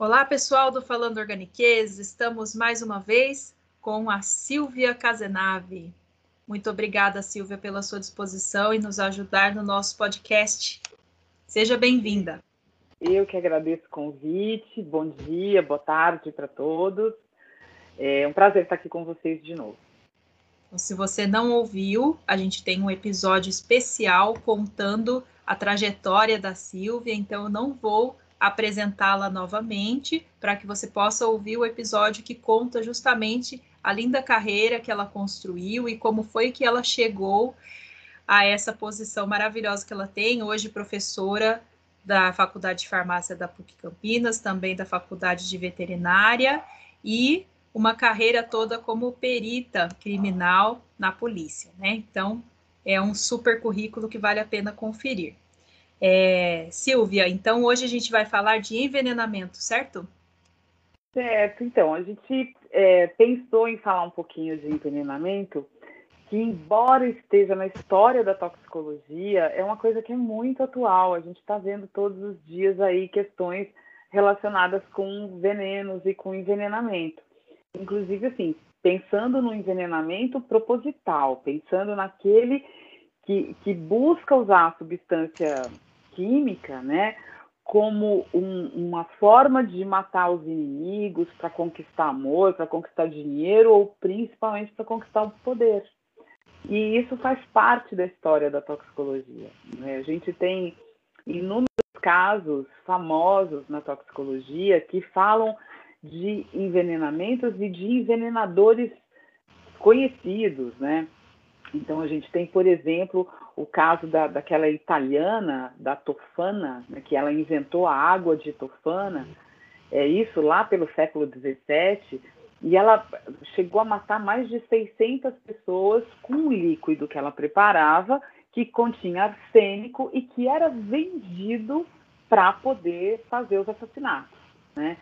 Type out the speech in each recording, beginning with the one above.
Olá, pessoal do Falando Organiquez. Estamos mais uma vez com a Silvia Casenave. Muito obrigada, Silvia, pela sua disposição e nos ajudar no nosso podcast. Seja bem-vinda. Eu que agradeço o convite. Bom dia, boa tarde para todos. É um prazer estar aqui com vocês de novo. Se você não ouviu, a gente tem um episódio especial contando a trajetória da Silvia, então eu não vou apresentá-la novamente para que você possa ouvir o episódio que conta justamente a linda carreira que ela construiu e como foi que ela chegou a essa posição maravilhosa que ela tem, hoje professora da Faculdade de Farmácia da PUC Campinas, também da Faculdade de Veterinária e uma carreira toda como perita criminal na polícia, né? Então, é um super currículo que vale a pena conferir. É, Silvia, então hoje a gente vai falar de envenenamento, certo? Certo, então a gente é, pensou em falar um pouquinho de envenenamento, que embora esteja na história da toxicologia, é uma coisa que é muito atual. A gente está vendo todos os dias aí questões relacionadas com venenos e com envenenamento. Inclusive, assim, pensando no envenenamento proposital, pensando naquele que, que busca usar a substância química, né, como um, uma forma de matar os inimigos para conquistar amor, para conquistar dinheiro ou principalmente para conquistar o poder. E isso faz parte da história da toxicologia. Né? A gente tem inúmeros casos famosos na toxicologia que falam de envenenamentos e de envenenadores conhecidos, né? Então a gente tem, por exemplo, o caso da, daquela italiana, da Tofana, né, que ela inventou a água de Tofana, é isso lá pelo século XVII, e ela chegou a matar mais de 600 pessoas com um líquido que ela preparava, que continha arsênico e que era vendido para poder fazer os assassinatos, né?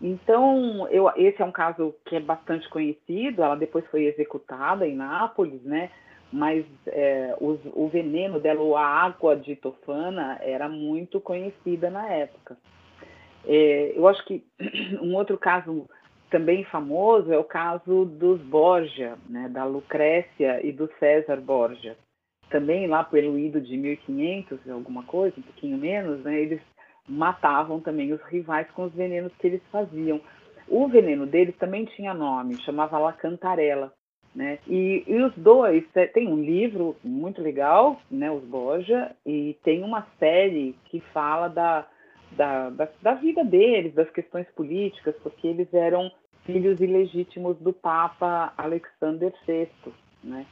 Então, eu, esse é um caso que é bastante conhecido. Ela depois foi executada em Nápoles, né? Mas é, o veneno dela, ou a água de tofana, era muito conhecida na época. É, eu acho que um outro caso também famoso é o caso dos Borgia, né, da Lucrécia e do César Borgia. Também lá pelo ido de 1500, alguma coisa, um pouquinho menos, né, eles matavam também os rivais com os venenos que eles faziam. O veneno deles também tinha nome, chamava La Cantarela. Né? E, e, os dois, tem um livro muito legal, né, os Borja, e tem uma série que fala da, da, da, da, vida deles, das questões políticas, porque eles eram filhos ilegítimos do Papa Alexander VI. Né?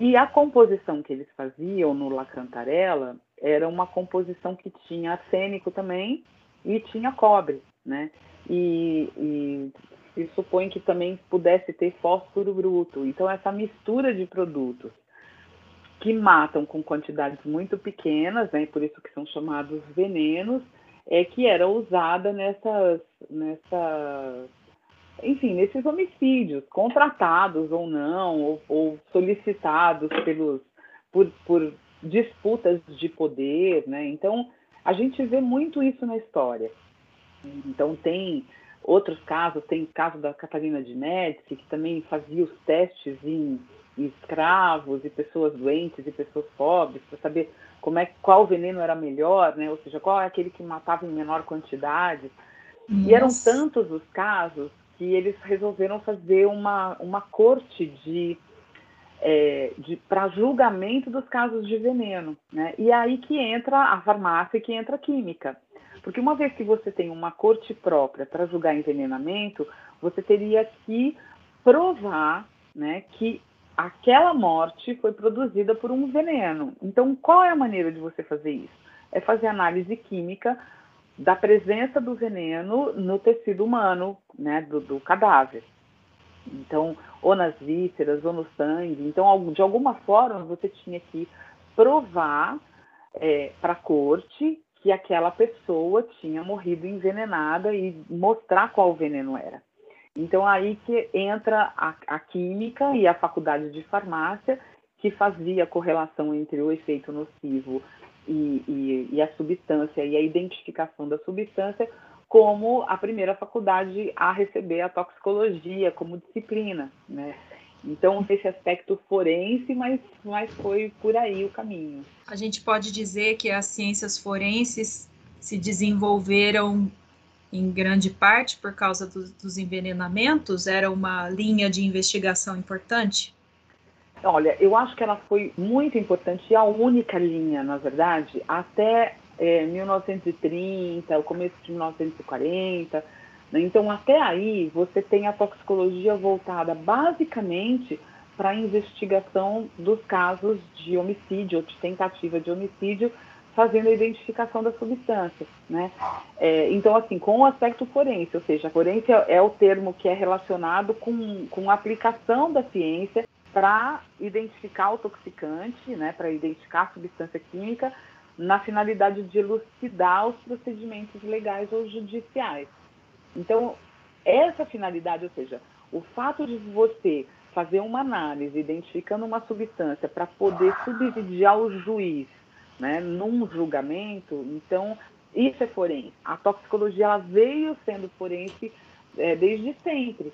E a composição que eles faziam no La Cantarella era uma composição que tinha arsênico também e tinha cobre. Né? E, e se supõe que também pudesse ter fósforo bruto. Então, essa mistura de produtos que matam com quantidades muito pequenas, né, por isso que são chamados venenos, é que era usada nessas, nessas enfim, nesses homicídios, contratados ou não, ou, ou solicitados pelos, por, por disputas de poder, né? Então, a gente vê muito isso na história. Então, tem outros casos, tem o caso da Catarina de Médici, que também fazia os testes em, em escravos e pessoas doentes e pessoas pobres, para saber como é, qual veneno era melhor, né? ou seja, qual é aquele que matava em menor quantidade. E eram tantos os casos que eles resolveram fazer uma, uma corte de, é, de para julgamento dos casos de veneno. Né? E é aí que entra a farmácia e que entra a química. Porque uma vez que você tem uma corte própria para julgar envenenamento, você teria que provar né, que aquela morte foi produzida por um veneno. Então, qual é a maneira de você fazer isso? É fazer análise química da presença do veneno no tecido humano, né, do, do cadáver. Então, ou nas vísceras, ou no sangue. Então, de alguma forma, você tinha que provar é, para a corte que aquela pessoa tinha morrido envenenada e mostrar qual veneno era. Então aí que entra a, a, química e a faculdade de farmácia que fazia a correlação entre o efeito nocivo e, e, e, a substância e a identificação da substância como a primeira faculdade a receber a toxicologia como disciplina, né? Então, esse aspecto forense, mas, mas foi por aí o caminho. A gente pode dizer que as ciências forenses se desenvolveram em grande parte por causa do, dos envenenamentos? Era uma linha de investigação importante? Olha, eu acho que ela foi muito importante e a única linha, na verdade, até é, 1930, o começo de 1940. Né? Então, até aí, você tem a toxicologia voltada basicamente para a investigação dos casos de homicídio ou de tentativa de homicídio fazendo a identificação da substância, né? É, então, assim, com o aspecto forense, ou seja, forense é o termo que é relacionado com, com a aplicação da ciência para identificar o toxicante, né, para identificar a substância química, na finalidade de elucidar os procedimentos legais ou judiciais. Então, essa finalidade, ou seja, o fato de você fazer uma análise identificando uma substância para poder subsidiar o juiz né, num julgamento, então isso é forense. A toxicologia ela veio sendo forense é, desde sempre.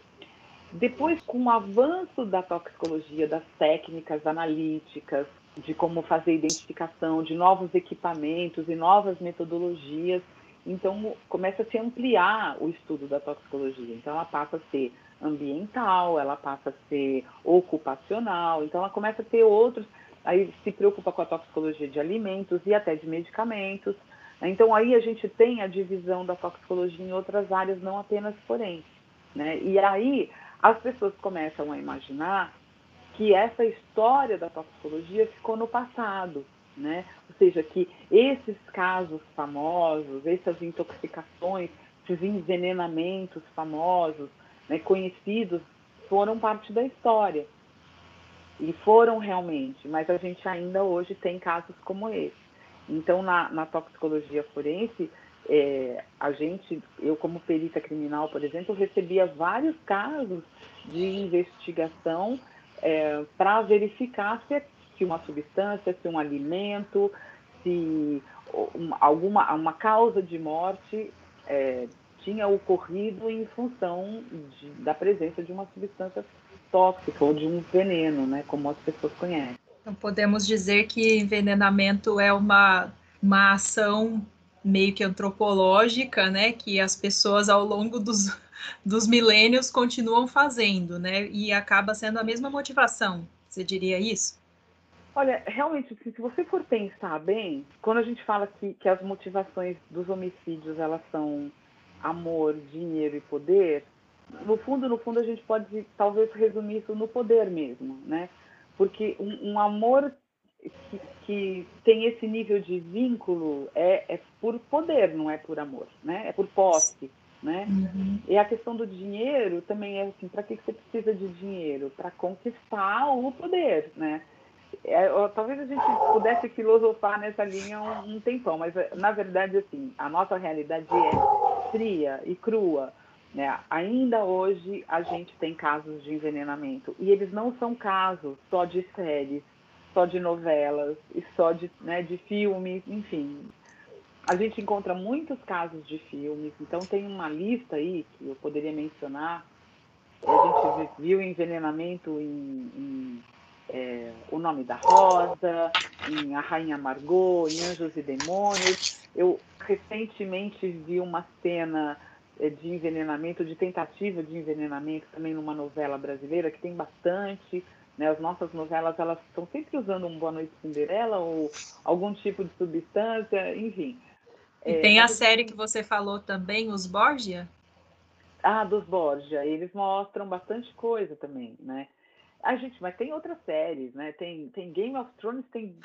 Depois, com o avanço da toxicologia, das técnicas analíticas, de como fazer identificação de novos equipamentos e novas metodologias, então começa a se ampliar o estudo da toxicologia. Então ela passa a ser ambiental, ela passa a ser ocupacional, então ela começa a ter outros aí se preocupa com a toxicologia de alimentos e até de medicamentos. Né? Então aí a gente tem a divisão da toxicologia em outras áreas, não apenas forense. Né? E aí as pessoas começam a imaginar que essa história da toxicologia ficou no passado, né? Ou seja, que esses casos famosos, essas intoxicações, esses envenenamentos famosos, né, conhecidos, foram parte da história. E foram realmente, mas a gente ainda hoje tem casos como esse. Então, na, na toxicologia forense, é, a gente, eu como perita criminal, por exemplo, recebia vários casos de investigação é, para verificar se, se uma substância, se um alimento, se uma, alguma uma causa de morte é, tinha ocorrido em função de, da presença de uma substância tóxico ou de um veneno, né, como as pessoas conhecem. Então, podemos dizer que envenenamento é uma, uma ação meio que antropológica, né, que as pessoas ao longo dos, dos milênios continuam fazendo, né, e acaba sendo a mesma motivação. Você diria isso? Olha, realmente, se você for pensar bem, quando a gente fala que, que as motivações dos homicídios elas são amor, dinheiro e poder, no fundo, no fundo, a gente pode talvez resumir isso no poder mesmo, né? Porque um, um amor que, que, tem esse nível de vínculo é, é, por poder, não é por amor, né? É por posse, né? Uhum. E a questão do dinheiro também é assim, para que, que você precisa de dinheiro? Para conquistar o poder, né? É, talvez a gente pudesse filosofar nessa linha um, um tempão, mas na verdade, assim, a nossa realidade é fria e crua né? Ainda hoje a gente tem casos de envenenamento e eles não são casos só de séries, só de novelas e só de, né, de filmes, enfim. A gente encontra muitos casos de filmes, então tem uma lista aí que eu poderia mencionar. A gente viu envenenamento em, em é, O Nome da Rosa, em A Rainha Margot, em Anjos e Demônios. Eu recentemente vi uma cena é, de envenenamento, de tentativa de envenenamento também numa novela brasileira, que tem bastante. Né? As nossas novelas elas estão sempre usando um Boa Noite Cinderela ou algum tipo de substância, enfim. E é, tem a série que você falou também, Os Borgia? Ah, dos Borgia. Eles mostram bastante coisa também, né? A gente, mas tem outras séries, né? Tem, tem Game of Thrones, tem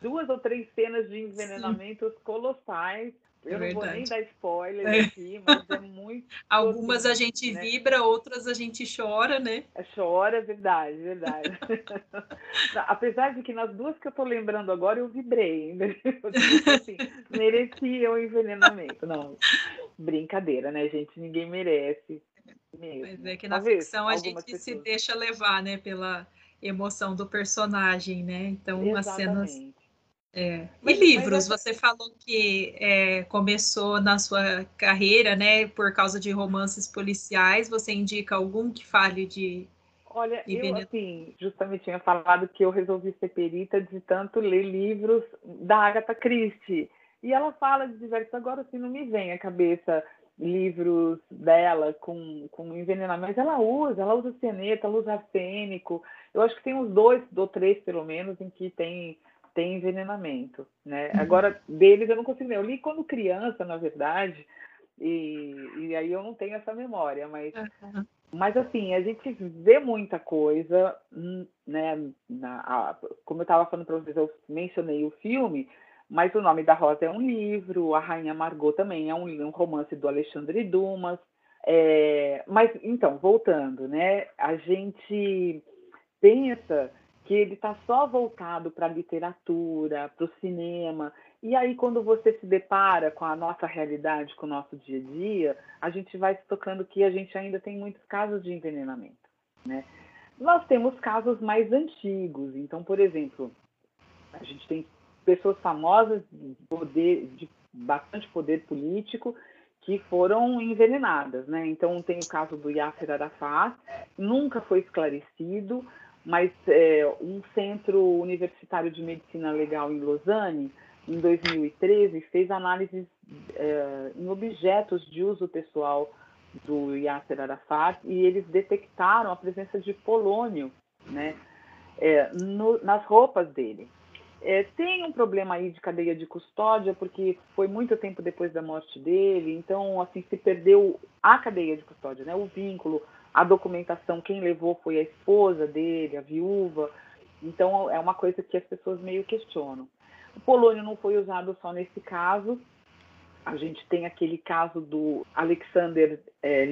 duas ou três cenas de envenenamentos Sim. colossais eu é não vou nem dar spoiler é. aqui, mas é muito. Algumas a gente né? vibra, outras a gente chora, né? É, chora, é verdade, verdade. Apesar de que nas duas que eu tô lembrando agora, eu vibrei. assim, merecia o envenenamento. Não, brincadeira, né, gente? Ninguém merece. Mesmo. Mas é que na Talvez, ficção a gente pessoas. se deixa levar, né, pela emoção do personagem, né? Então, Exatamente. as cenas É. Mas, e livros? Mas... Você falou que é, começou na sua carreira, né, por causa de romances policiais. Você indica algum que fale de Olha, eu assim, justamente tinha falado que eu resolvi ser perita de tanto ler livros da Agatha Christie. E ela fala de diversos, agora assim não me vem à cabeça livros dela com, com envenenamento, ela usa, ela usa cianeto, ela usa arsênico. Eu acho que tem uns dois ou três, pelo menos, em que tem, tem envenenamento. Né? Uhum. Agora, deles eu não consigo ler. Eu li quando criança, na verdade, e, e aí eu não tenho essa memória, mas uhum. Mas assim, a gente vê muita coisa, hum, né? Na, a, como eu estava falando para vocês, eu mencionei o filme, mas o nome da Rosa é um livro, a Rainha Margot também é um, um romance do Alexandre Dumas. É, mas então, voltando, né? A gente pensa que ele está só voltado para a literatura, para o cinema, e aí, quando você se depara com a nossa realidade, com o nosso dia a dia, a gente vai se tocando que a gente ainda tem muitos casos de envenenamento. Né? Nós temos casos mais antigos. Então, por exemplo, a gente tem pessoas famosas de, poder, de bastante poder político que foram envenenadas. Né? Então, tem o caso do Yasser Arafat, nunca foi esclarecido, mas é, um centro universitário de medicina legal em Lausanne em 2013, fez análises é, em objetos de uso pessoal do Yasser Arafat e eles detectaram a presença de polônio né, é, no, nas roupas dele. É, tem um problema aí de cadeia de custódia, porque foi muito tempo depois da morte dele, então assim se perdeu a cadeia de custódia, né, o vínculo, a documentação, quem levou foi a esposa dele, a viúva, então é uma coisa que as pessoas meio questionam. O polônio não foi usado só nesse caso. A gente tem aquele caso do Alexander é,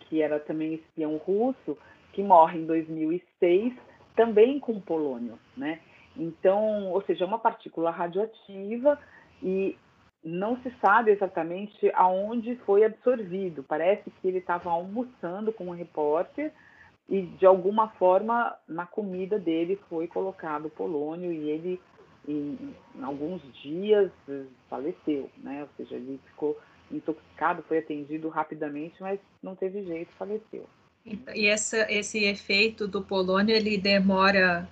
que era também espião russo, que morre em 2006, também com polônio, né? Então, ou seja, é uma partícula radioativa e não se sabe exatamente aonde foi absorvido. Parece que ele estava almoçando com um repórter e, de alguma forma, na comida dele foi colocado polônio e ele em, em alguns dias faleceu, né? Ou seja, ele ficou intoxicado, foi atendido rapidamente, mas não teve jeito, faleceu. E essa, esse efeito do polônio, ele demora,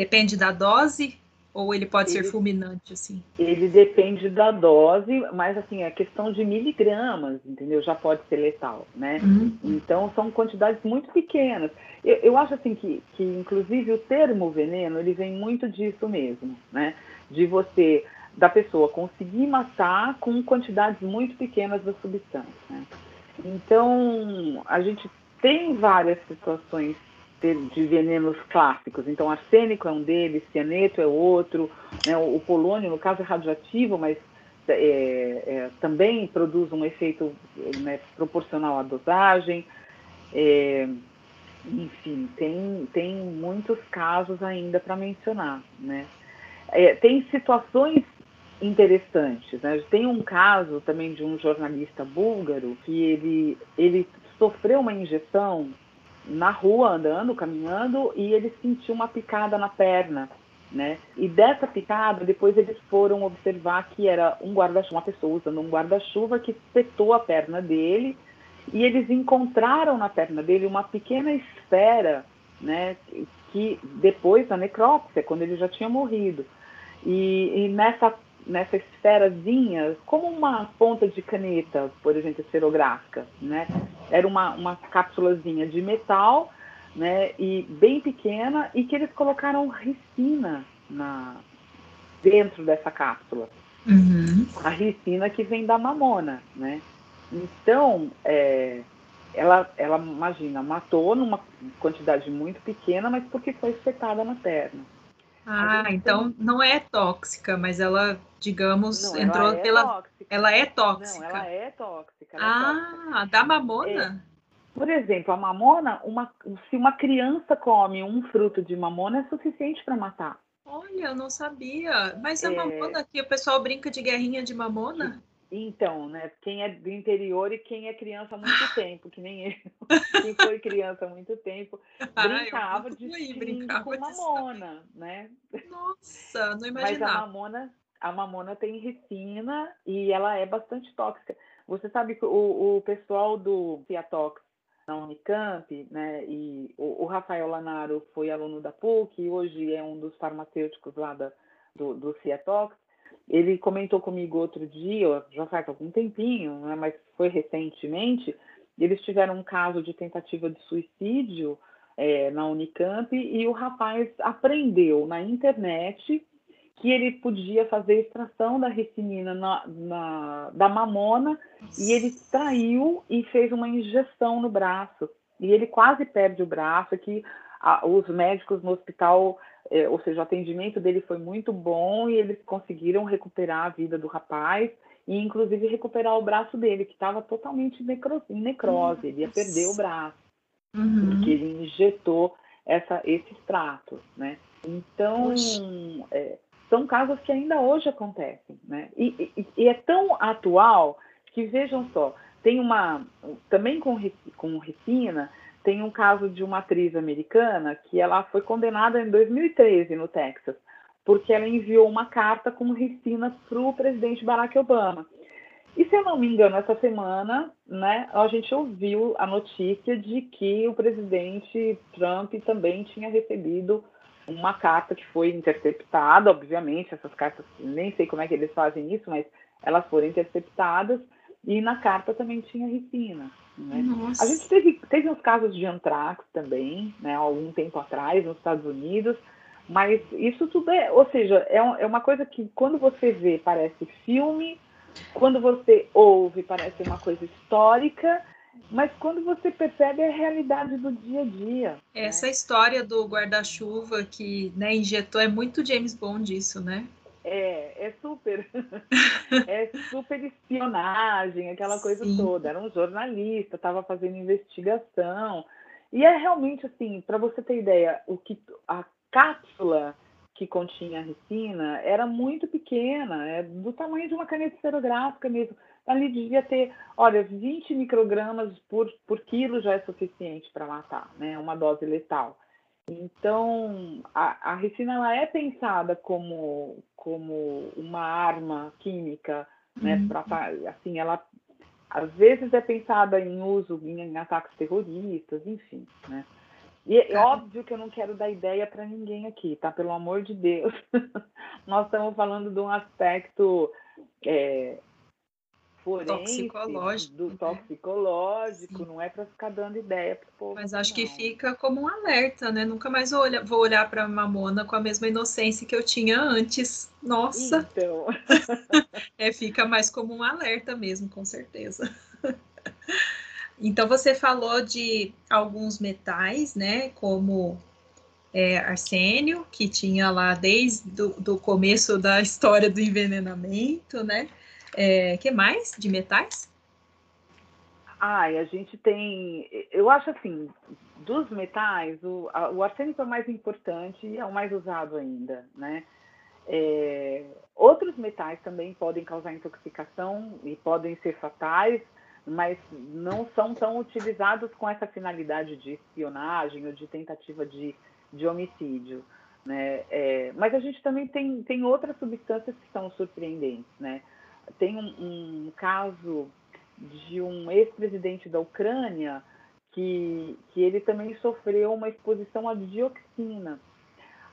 depende da dose ou ele pode ele, ser fulminante, assim? Ele depende da dose, mas assim, é questão de miligramas, entendeu? Já pode ser letal, né? Uhum. Então, são quantidades muito pequenas. Eu, eu acho assim que, que, inclusive, o termo veneno, ele vem muito disso mesmo, né? De você, da pessoa conseguir matar com quantidades muito pequenas da substância, né? Então, a gente tem várias situações de venenos clássicos. Então, arsênico é um deles, cianeto é outro, né? o, polônio, no caso, é radioativo, mas é, é, também produz um efeito né, proporcional à dosagem. É, enfim, tem, tem muitos casos ainda para mencionar. Né? É, tem situações interessantes. Né? Tem um caso também de um jornalista búlgaro que ele, ele sofreu uma injeção na rua andando, caminhando, e ele sentiu uma picada na perna, né? E dessa picada, depois eles foram observar que era um guarda-chuva, uma pessoa usando um guarda-chuva que espetou a perna dele, e eles encontraram na perna dele uma pequena esfera, né? Que depois da necrópsia, quando ele já tinha morrido, e, e nessa nessa esferazinha, como uma ponta de caneta, por exemplo, esferográfica, né? Era uma, uma cápsulazinha de metal, né? E bem pequena e que eles colocaram ricina na dentro dessa cápsula. Uhum. A ricina que vem da mamona, né? Então, é, ela, ela, imagina, matou numa quantidade muito pequena, mas porque foi espetada na perna. Ah, então não é tóxica, mas ela, digamos, não, entrou ela é pela. Tóxica. Ela é tóxica. Não, ela é tóxica. Ela é ah, é tóxica. da mamona? É. Por exemplo, a mamona, uma, se uma criança come um fruto de mamona, é suficiente para matar. Olha, eu não sabia. Mas a é... mamona aqui, o pessoal brinca de guerrinha de mamona? Então, né? Quem é do interior e quem é criança há muito tempo, que nem eu. Quem foi criança há muito tempo, ah, brincava de string com mamona, né? Nossa, não imaginava. Mas a mamona, a mamona tem ricina e ela é bastante tóxica. Você sabe que o, o pessoal do Ciatox na Unicamp, né? E o, o, Rafael Lanaro foi aluno da PUC e hoje é um dos farmacêuticos lá da, do, do Ciatox ele comentou comigo outro dia, já faz algum tempinho, né, mas foi recentemente, eles tiveram um caso de tentativa de suicídio é, na Unicamp e o rapaz aprendeu na internet que ele podia fazer extração da ricinina na, na, da mamona e ele traiu e fez uma injeção no braço. E ele quase perde o braço, que a, os médicos no hospital é, ou seja, o atendimento dele foi muito bom e eles conseguiram recuperar a vida do rapaz e inclusive recuperar o braço dele, que estava totalmente necro, em necrose, ele ia perder o braço, uhum. porque ele injetou essa, esse extrato, né? Então, é, são casos que ainda hoje acontecem, né? E, e, e, é tão atual que, vejam só, tem uma, também com, com ricina, tem um caso de uma atriz americana que ela foi condenada em 2013 no Texas, porque ela enviou uma carta com ricina para o presidente Barack Obama. E se eu não me engano, essa semana, né, a gente ouviu a notícia de que o presidente Trump também tinha recebido uma carta que foi interceptada, obviamente, essas cartas, nem sei como é que eles fazem isso, mas elas foram interceptadas, e na carta também tinha ricina. Né? A gente teve, teve uns casos de antrax também, né, algum tempo atrás, nos Estados Unidos, mas isso tudo é, ou seja, é, é uma coisa que quando você vê parece filme, quando você ouve parece uma coisa histórica, mas quando você percebe é a realidade do dia a dia. Né? Essa né? história do guarda-chuva que né, injetou é muito James Bond isso, né? É, é super. é super espionagem, aquela coisa Sim. toda. Era um jornalista, estava fazendo investigação. E é realmente assim, para você ter ideia, o que a cápsula que continha a ricina era muito pequena, é do tamanho de uma caneta esferográfica mesmo. Ali devia ter, olha, 20 microgramas por, por quilo já é suficiente para matar, né? Uma dose letal. Então, a, a ricina ela é pensada como, como uma arma química, né? Uhum. Pra, assim, ela às vezes é pensada em uso em, em ataques terroristas, enfim, né? E é óbvio que eu não quero dar ideia para ninguém aqui, tá? Pelo amor de Deus. Nós estamos falando de um aspecto é, forense, toxicológico, do né? toxicológico, não é para ficar dando ideia para o povo. Mas acho não. que fica como um alerta, né? Nunca mais vou olhar, vou olhar para Mamona com a mesma inocência que eu tinha antes. Nossa! Então. é, fica mais como um alerta mesmo, com certeza. então você falou de alguns metais, né? Como é, arsênio, que tinha lá desde o começo da história do envenenamento, né? É, que mais de metais? Ai, a gente tem. Eu acho assim, dos metais, o, a, o arsênico é o mais importante e é o mais usado ainda, né? É, outros metais também podem causar intoxicação e podem ser fatais, mas não são tão utilizados com essa finalidade de espionagem ou de tentativa de, de homicídio. Né? É, mas a gente também tem, tem outras substâncias que são surpreendentes. Né? Tem um, um caso de um ex-presidente da Ucrânia que, que ele também sofreu uma exposição à dioxina.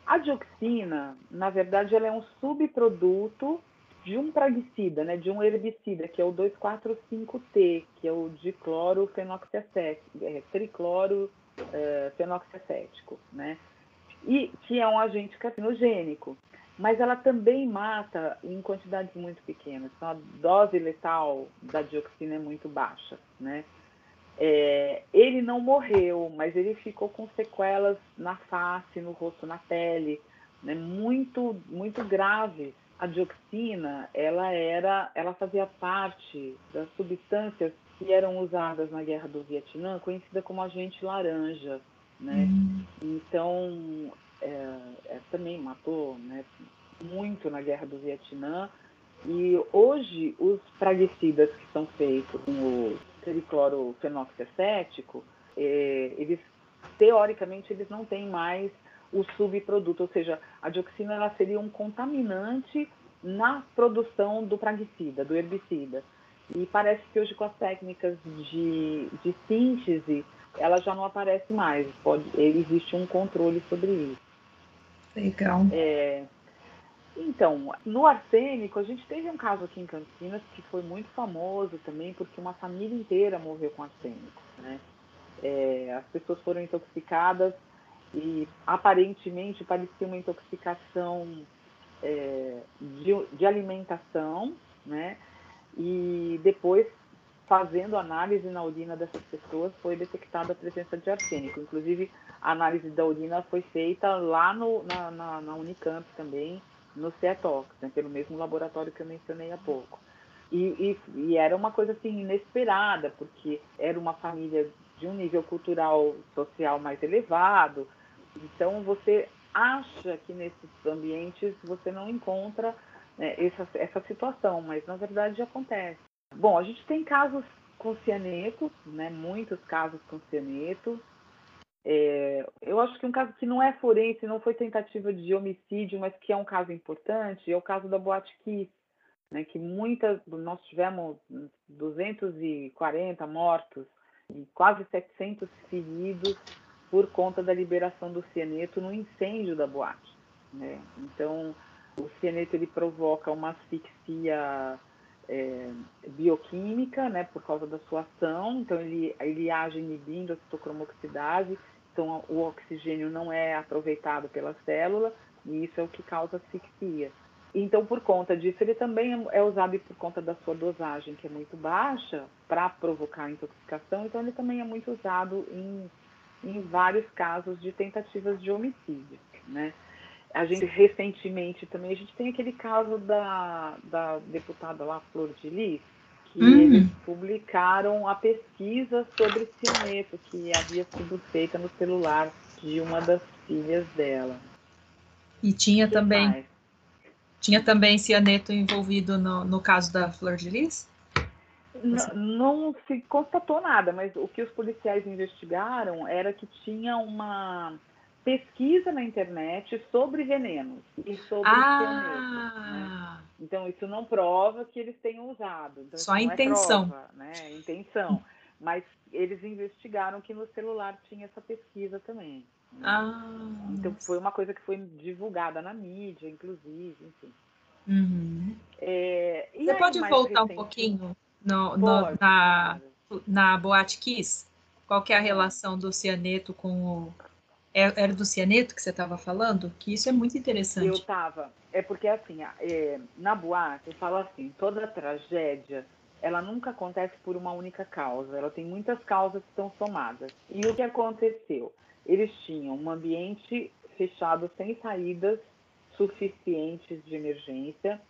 A dioxina, na verdade, ela é um subproduto de um praguicida, né, de um herbicida, que é o 2,4,5-T, que é o diclorofenoxiacético, é, tricloro é, né, e que é um agente carcinogênico mas ela também mata em quantidades muito pequenas. Então, a dose letal da dioxina é muito baixa, né? É, ele não morreu, mas ele ficou com sequelas na face, no rosto, na pele, né? muito, muito graves. A dioxina, ela era, ela fazia parte das substâncias que eram usadas na guerra do Vietnã, conhecida como agente laranja, né? Uhum. Então, é, é, também matou né, muito na guerra do Vietnã E hoje, os praguicidas que são feitos com o triclorofenoxacético, é, eles, teoricamente, eles não têm mais o subproduto, ou seja, a dioxina ela seria um contaminante na produção do praguicida, do herbicida. E parece que hoje com as técnicas de, de síntese, ela já não aparece mais. Pode, existe um controle sobre isso. Legal. É, então, no arsênico, a gente teve um caso aqui em Campinas que foi muito famoso também, porque uma família inteira morreu com arsênico. Né? É, as pessoas foram intoxicadas e aparentemente parecia uma intoxicação é, de, de, alimentação, né? E depois, fazendo análise na urina dessas pessoas, foi detectada a presença de arsênico. Inclusive, a análise da urina foi feita lá no, na, na, na Unicamp também, no CETOX, né? pelo mesmo laboratório que eu mencionei há pouco. E, e, e, era uma coisa assim inesperada, porque era uma família de um nível cultural social mais elevado, então, você acha que nesses ambientes você não encontra né, essa, essa situação, mas na verdade acontece. Bom, a gente tem casos com cianeto, né, muitos casos com cianeto. É, eu acho que um caso que não é forense, não foi tentativa de homicídio, mas que é um caso importante, é o caso da Boate Kiss, né, que muitas, nós tivemos 240 mortos e quase 700 feridos por conta da liberação do cianeto no incêndio da boate. Né? Então, o cianeto ele provoca uma asfixia é, bioquímica, né, por causa da sua ação. Então, ele, ele age inibindo a citocromoxidase. Então, o oxigênio não é aproveitado pela célula e isso é o que causa asfixia. Então, por conta disso, ele também é usado por conta da sua dosagem, que é muito baixa, para provocar intoxicação. Então, ele também é muito usado em em vários casos de tentativas de homicídio, né? A gente recentemente também a gente tem aquele caso da, da deputada lá Flor de Lis, que uhum. eles publicaram a pesquisa sobre cianeto que havia sido feita no celular de uma das filhas dela. E tinha também mais? tinha também cianeto envolvido no, no caso da Flor de Lis? Não, se constatou nada, mas o que os policiais investigaram era que tinha uma pesquisa na internet sobre venenos e sobre ah. Né? Então, isso não prova que eles tenham usado. Então, Só a intenção. É prova, né? Intenção. Mas eles investigaram que no celular tinha essa pesquisa também. Né? Ah, então, foi uma coisa que foi divulgada na mídia, inclusive, enfim. Uhum. É, Você aí, pode voltar recente... um pouquinho no, no, na, na Boate Kiss? Qual que é a relação do cianeto com o... É, era do cianeto que você estava falando? Que isso é muito interessante. Eu estava. É porque, assim, é, na boate, eu falo assim, toda tragédia, ela nunca acontece por uma única causa. Ela tem muitas causas que estão somadas. E o que aconteceu? Eles tinham um ambiente fechado sem saídas suficientes de emergência.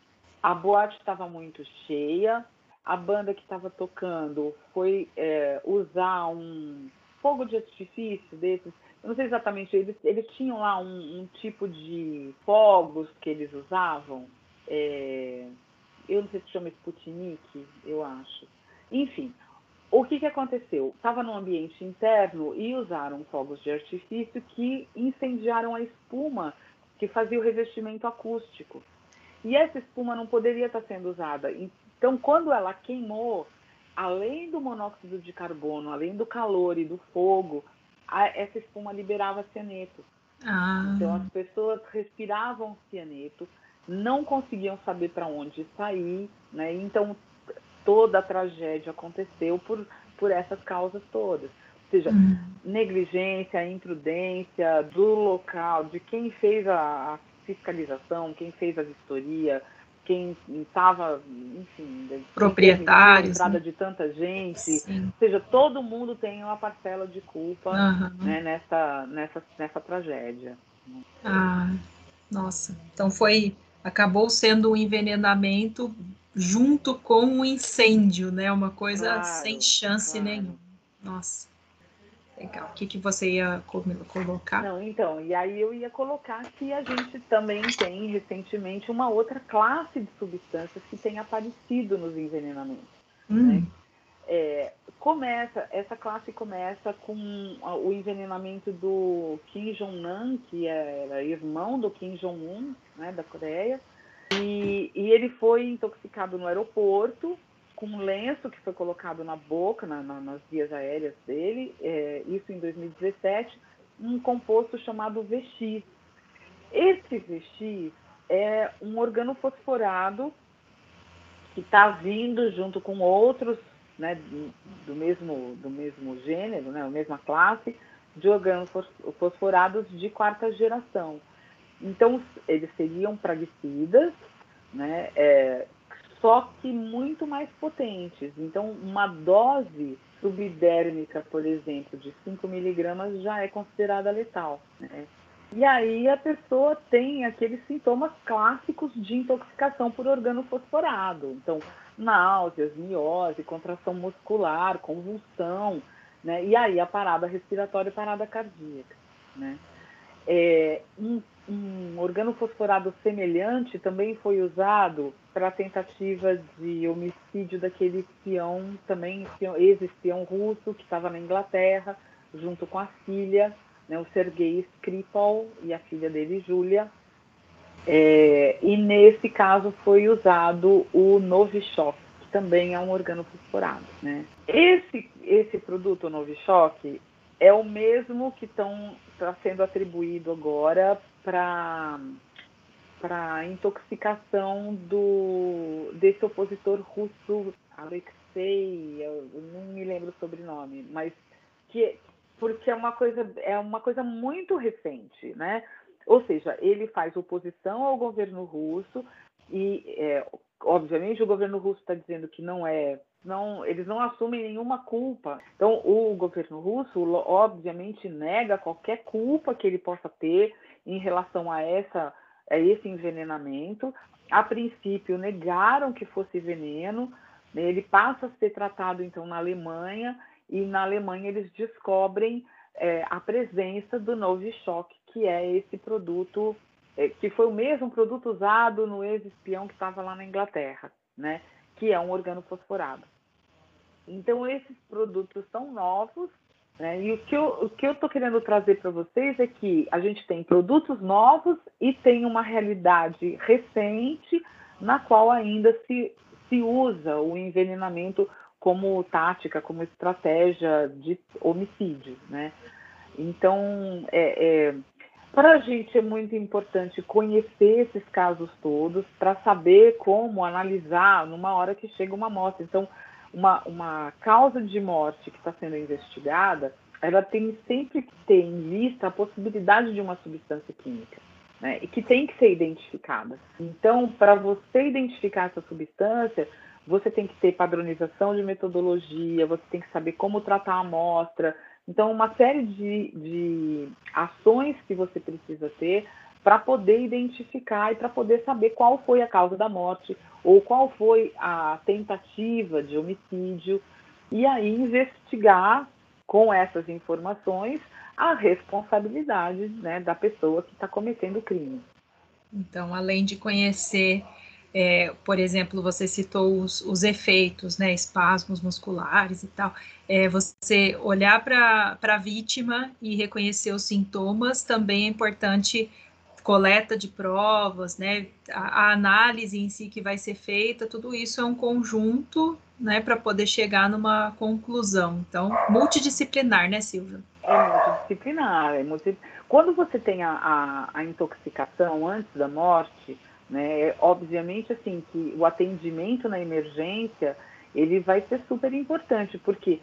A boate estava muito cheia, a banda que estava tocando foi é, usar um fogo de artifício desses. Eu não sei exatamente, eles, eles tinham lá um, um tipo de fogos que eles usavam. É, eu não sei se chama Sputnik, eu acho. Enfim, o que, que aconteceu? Estava no ambiente interno e usaram fogos de artifício que incendiaram a espuma que fazia o revestimento acústico. E essa espuma não poderia estar sendo usada. Então, quando ela queimou, além do monóxido de carbono, além do calor e do fogo, a, essa espuma liberava cianeto. Ah. Então, as pessoas respiravam cianeto, não conseguiam saber para onde sair, né? Então, toda a tragédia aconteceu por, por essas causas todas. Ou seja, hum. negligência, imprudência do local, de quem fez a, a fiscalização, quem fez a vistoria, quem estava, enfim, proprietários, entrada né? de tanta gente, Sim. ou seja, todo mundo tem uma parcela de culpa uhum. né, nessa, nessa, nessa tragédia. Ah, nossa, então foi, acabou sendo um envenenamento junto com um incêndio, né? Uma coisa claro, sem chance claro. nenhuma. Nossa. Legal. O que, que você ia colocar? Não, então, e aí eu ia colocar que a gente também tem recentemente uma outra classe de substâncias que tem aparecido nos envenenamentos. Hum. Né? É, começa, essa classe começa com o envenenamento do Kim Jong-nam, que era irmão do Kim Jong-un, né, da Coreia, e, e, ele foi intoxicado no aeroporto com um lenço que foi colocado na boca, na, na, nas vias aéreas dele, é, isso em 2017, um composto chamado VX. Esse VX é um organofosforado que está vindo junto com outros né, do, mesmo, do mesmo gênero, né, mesma classe, de organofosforados de quarta geração. Então, eles seriam praguicidas, né, é, só que muito mais potentes. Então, uma dose subdérmica, por exemplo, de 5 miligramas já é considerada letal. Né? E aí a pessoa tem aqueles sintomas clássicos de intoxicação por organofosforado. Então, náuseas, miose, contração muscular, convulsão, né? E aí a parada respiratória e parada cardíaca, né? É, um, um organofosforado semelhante também foi usado para a tentativa de homicídio daquele espião, também ex-espião russo, que estava na Inglaterra, junto com a filha, né, o Sergei Skripal e a filha dele, Júlia. É, e nesse caso foi usado o Novichok, que também é um organofosforado. Né? Esse, esse produto Novichok é o mesmo que está sendo atribuído agora para para intoxicação do desse opositor russo Alexei, eu não me lembro o sobrenome, mas que porque é uma coisa é uma coisa muito recente, né? Ou seja, ele faz oposição ao governo russo e, é, obviamente, o governo russo está dizendo que não é, não, eles não assumem nenhuma culpa. Então, o governo russo, obviamente, nega qualquer culpa que ele possa ter em relação a essa, a esse envenenamento. A princípio, negaram que fosse veneno. Ele passa a ser tratado então na Alemanha e na Alemanha eles descobrem é, a presença do Novichok, que é esse produto, é, que foi o mesmo produto usado no ex-espião que estava lá na Inglaterra, né? que é um organofosforado. Então, esses produtos são novos, né? e o que eu estou querendo trazer para vocês é que a gente tem produtos novos e tem uma realidade recente na qual ainda se, se usa o envenenamento como tática, como estratégia de homicídio, né? Então, é, é para a gente é muito importante conhecer esses casos todos para saber como analisar numa hora que chega uma morte. Então, uma, uma causa de morte que está sendo investigada, ela tem sempre que ter em vista a possibilidade de uma substância química. Né, e que tem que ser identificada. Então, para você identificar essa substância, você tem que ter padronização de metodologia, você tem que saber como tratar a amostra. Então, uma série de, de ações que você precisa ter para poder identificar e para poder saber qual foi a causa da morte ou qual foi a tentativa de homicídio e aí investigar com essas informações a responsabilidade né, da pessoa que está cometendo o crime. Então, além de conhecer é, por exemplo, você citou os, os, efeitos, né, espasmos musculares e tal, é, você olhar para a vítima e reconhecer os sintomas também é importante coleta de provas, né, a, a, análise em si que vai ser feita, tudo isso é um conjunto, né, para poder chegar numa conclusão. Então, multidisciplinar, né, Silvia? É multidisciplinar. É multi... Quando você tem a, a, a intoxicação antes da morte, né? Obviamente, assim, que o atendimento na emergência ele vai ser super importante, porque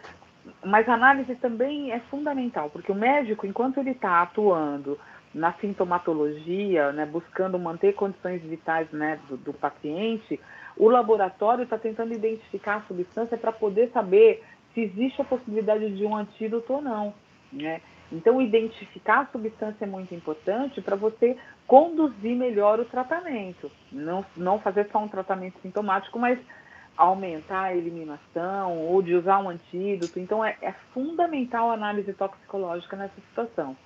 mas a análise também é fundamental, porque o médico, enquanto ele está atuando na sintomatologia, né, buscando manter condições vitais né, do, do paciente, o laboratório está tentando identificar a substância para poder saber se existe a possibilidade de um antídoto ou não. Né? Então, identificar a substância é muito importante para você conduzir melhor o tratamento. Não, não fazer só um tratamento sintomático, mas aumentar a eliminação ou de usar um antídoto. Então, é, é fundamental a análise toxicológica nessa situação.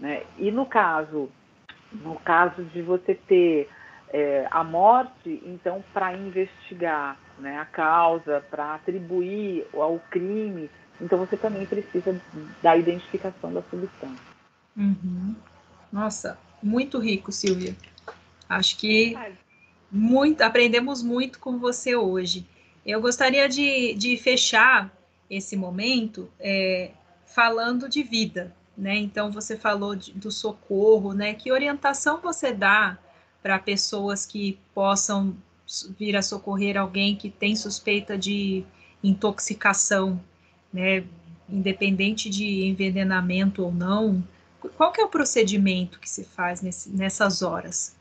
Né? E no caso, no caso de você ter é, a morte, então, para investigar né, a causa, para atribuir ao crime, então você também precisa da identificação da substância. Uhum. Nossa, muito rico, Silvia. Acho que muito, aprendemos muito com você hoje. Eu gostaria de, de fechar esse momento é, falando de vida, né? Então você falou de, do socorro, né? Que orientação você dá para pessoas que possam vir a socorrer alguém que tem suspeita de intoxicação, né? Independente de envenenamento ou não, qual que é o procedimento que se faz nesse, nessas horas?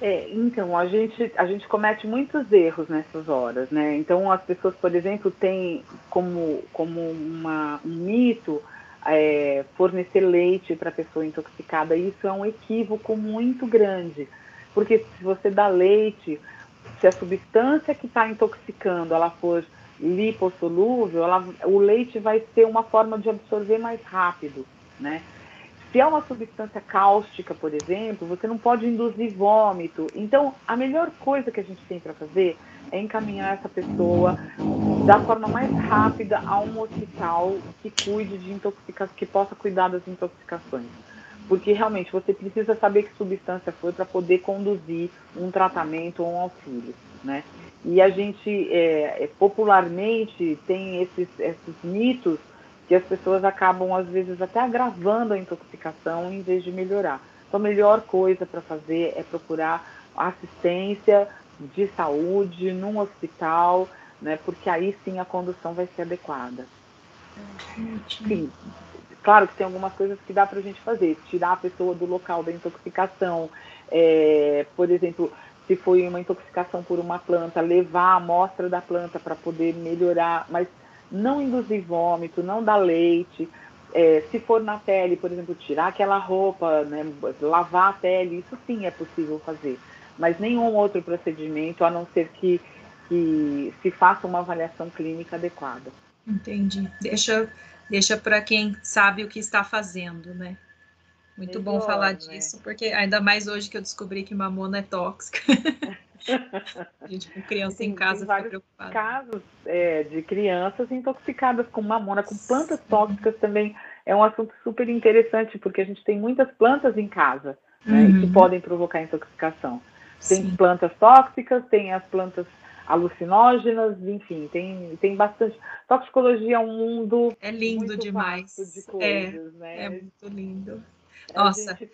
É, então, a gente, a gente comete muitos erros nessas horas, né? Então, as pessoas, por exemplo, têm como, como uma, um mito é, fornecer leite para a pessoa intoxicada. Isso é um equívoco muito grande, porque se você dá leite, se a substância que está intoxicando ela for lipossolúvel, ela, o leite vai ter uma forma de absorver mais rápido, né? Se é uma substância cáustica, por exemplo, você não pode induzir vômito. Então, a melhor coisa que a gente tem para fazer é encaminhar essa pessoa da forma mais rápida a um hospital que cuide de intoxicação, que possa cuidar das intoxicações. Porque realmente você precisa saber que substância foi para poder conduzir um tratamento ou um auxílio, né? E a gente é, popularmente tem esses, esses mitos que as pessoas acabam, às vezes, até agravando a intoxicação em vez de melhorar. Então, a melhor coisa para fazer é procurar assistência de saúde num hospital, né, porque aí sim a condução vai ser adequada. Sim, claro que tem algumas coisas que dá para a gente fazer, tirar a pessoa do local da intoxicação, é, por exemplo, se foi uma intoxicação por uma planta, levar a amostra da planta para poder melhorar, mas não induzir vômito, não dar leite. É, se for na pele, por exemplo, tirar aquela roupa, né, lavar a pele, isso sim é possível fazer. Mas nenhum outro procedimento, a não ser que, que se faça uma avaliação clínica adequada. Entendi. Deixa, deixa para quem sabe o que está fazendo, né? Muito Melhor, bom falar né? disso, porque ainda mais hoje que eu descobri que mamona é tóxica. A gente com criança Sim, em casa fica preocupada. casos é, de crianças intoxicadas com mamona, com plantas tóxicas também. É um assunto super interessante, porque a gente tem muitas plantas em casa né, uhum. que podem provocar intoxicação. Tem Sim. plantas tóxicas, tem as plantas alucinógenas, enfim, tem, tem bastante. Toxicologia é um mundo. É lindo demais. De coisas, é, né? é muito lindo. Nossa. A gente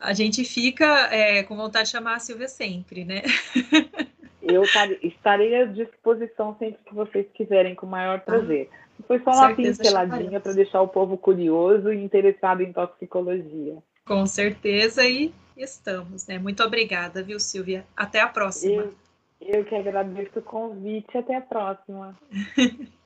a gente fica é, com vontade de chamar a Silvia sempre, né? Eu estarei à disposição sempre que vocês quiserem, com o maior ah, prazer. Foi só uma pinceladinha para deixar o povo curioso e interessado em toxicologia. Com certeza, e estamos, né? Muito obrigada, viu, Silvia? Até a próxima. Eu, eu que agradeço o convite. Até a próxima.